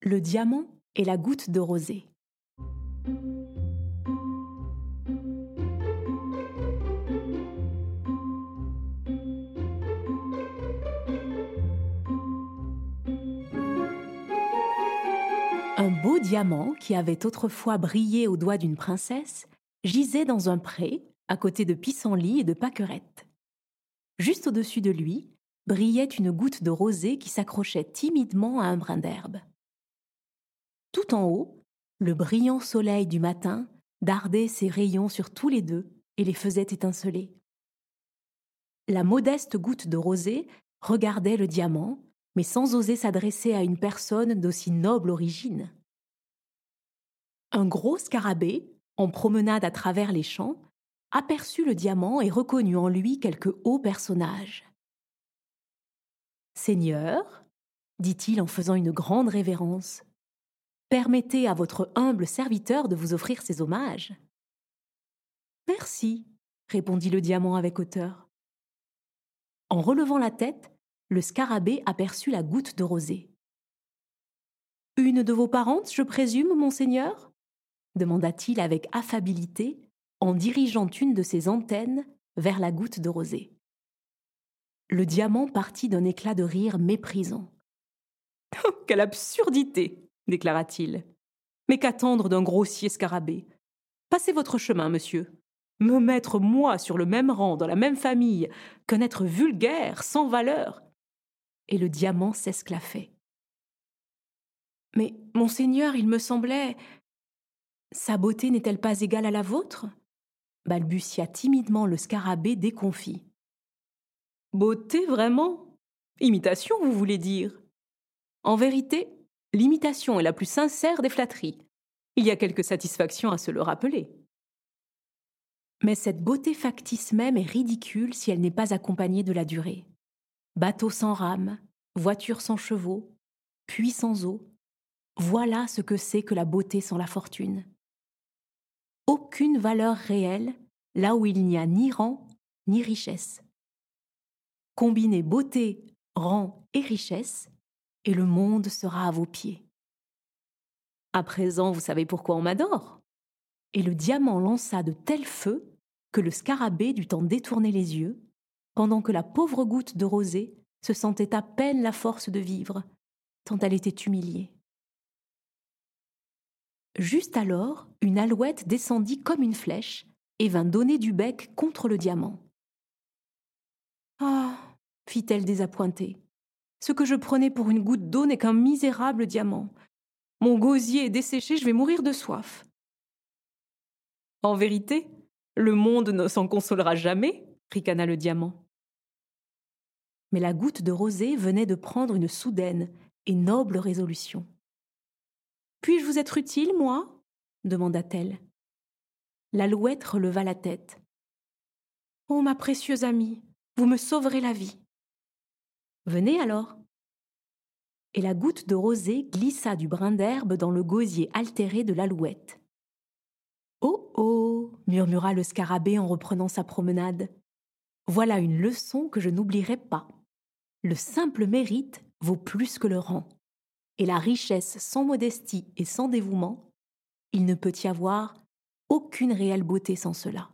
Le diamant et la goutte de rosée. Un beau diamant qui avait autrefois brillé aux doigts d'une princesse gisait dans un pré à côté de pissenlit et de pâquerettes. Juste au-dessus de lui brillait une goutte de rosée qui s'accrochait timidement à un brin d'herbe. En haut, le brillant soleil du matin dardait ses rayons sur tous les deux et les faisait étinceler. La modeste goutte de rosée regardait le diamant mais sans oser s'adresser à une personne d'aussi noble origine. Un gros scarabée, en promenade à travers les champs, aperçut le diamant et reconnut en lui quelque haut personnage. Seigneur, dit-il en faisant une grande révérence, permettez à votre humble serviteur de vous offrir ses hommages. Merci, répondit le diamant avec hauteur. En relevant la tête, le scarabée aperçut la goutte de rosée. Une de vos parentes, je présume, monseigneur? demanda-t-il avec affabilité en dirigeant une de ses antennes vers la goutte de rosée. Le diamant partit d'un éclat de rire méprisant. Quelle absurdité déclara-t-il. Mais qu'attendre d'un grossier scarabée? Passez votre chemin, monsieur. Me mettre, moi, sur le même rang, dans la même famille, qu'un être vulgaire, sans valeur, et le diamant s'esclaffait. Mais, monseigneur, il me semblait. Sa beauté n'est-elle pas égale à la vôtre? balbutia timidement le scarabée déconfit. Beauté, vraiment? Imitation, vous voulez dire? En vérité, l'imitation est la plus sincère des flatteries. Il y a quelque satisfaction à se le rappeler. Mais cette beauté factice même est ridicule si elle n'est pas accompagnée de la durée bateau sans rame, voiture sans chevaux, puits sans eau, voilà ce que c'est que la beauté sans la fortune. Aucune valeur réelle là où il n'y a ni rang ni richesse. Combinez beauté, rang et richesse, et le monde sera à vos pieds. À présent, vous savez pourquoi on m'adore. Et le diamant lança de tels feux que le scarabée dut en détourner les yeux, pendant que la pauvre goutte de rosée se sentait à peine la force de vivre, tant elle était humiliée. Juste alors, une alouette descendit comme une flèche et vint donner du bec contre le diamant. Ah fit-elle désappointée, ce que je prenais pour une goutte d'eau n'est qu'un misérable diamant. Mon gosier est desséché, je vais mourir de soif. En vérité, le monde ne s'en consolera jamais, ricana le diamant mais la goutte de rosée venait de prendre une soudaine et noble résolution. Puis-je vous être utile, moi? demanda-t-elle. L'alouette releva la tête. Oh, ma précieuse amie, vous me sauverez la vie. Venez alors. Et la goutte de rosée glissa du brin d'herbe dans le gosier altéré de l'alouette. Oh oh murmura le scarabée en reprenant sa promenade. Voilà une leçon que je n'oublierai pas. Le simple mérite vaut plus que le rang. Et la richesse sans modestie et sans dévouement, il ne peut y avoir aucune réelle beauté sans cela.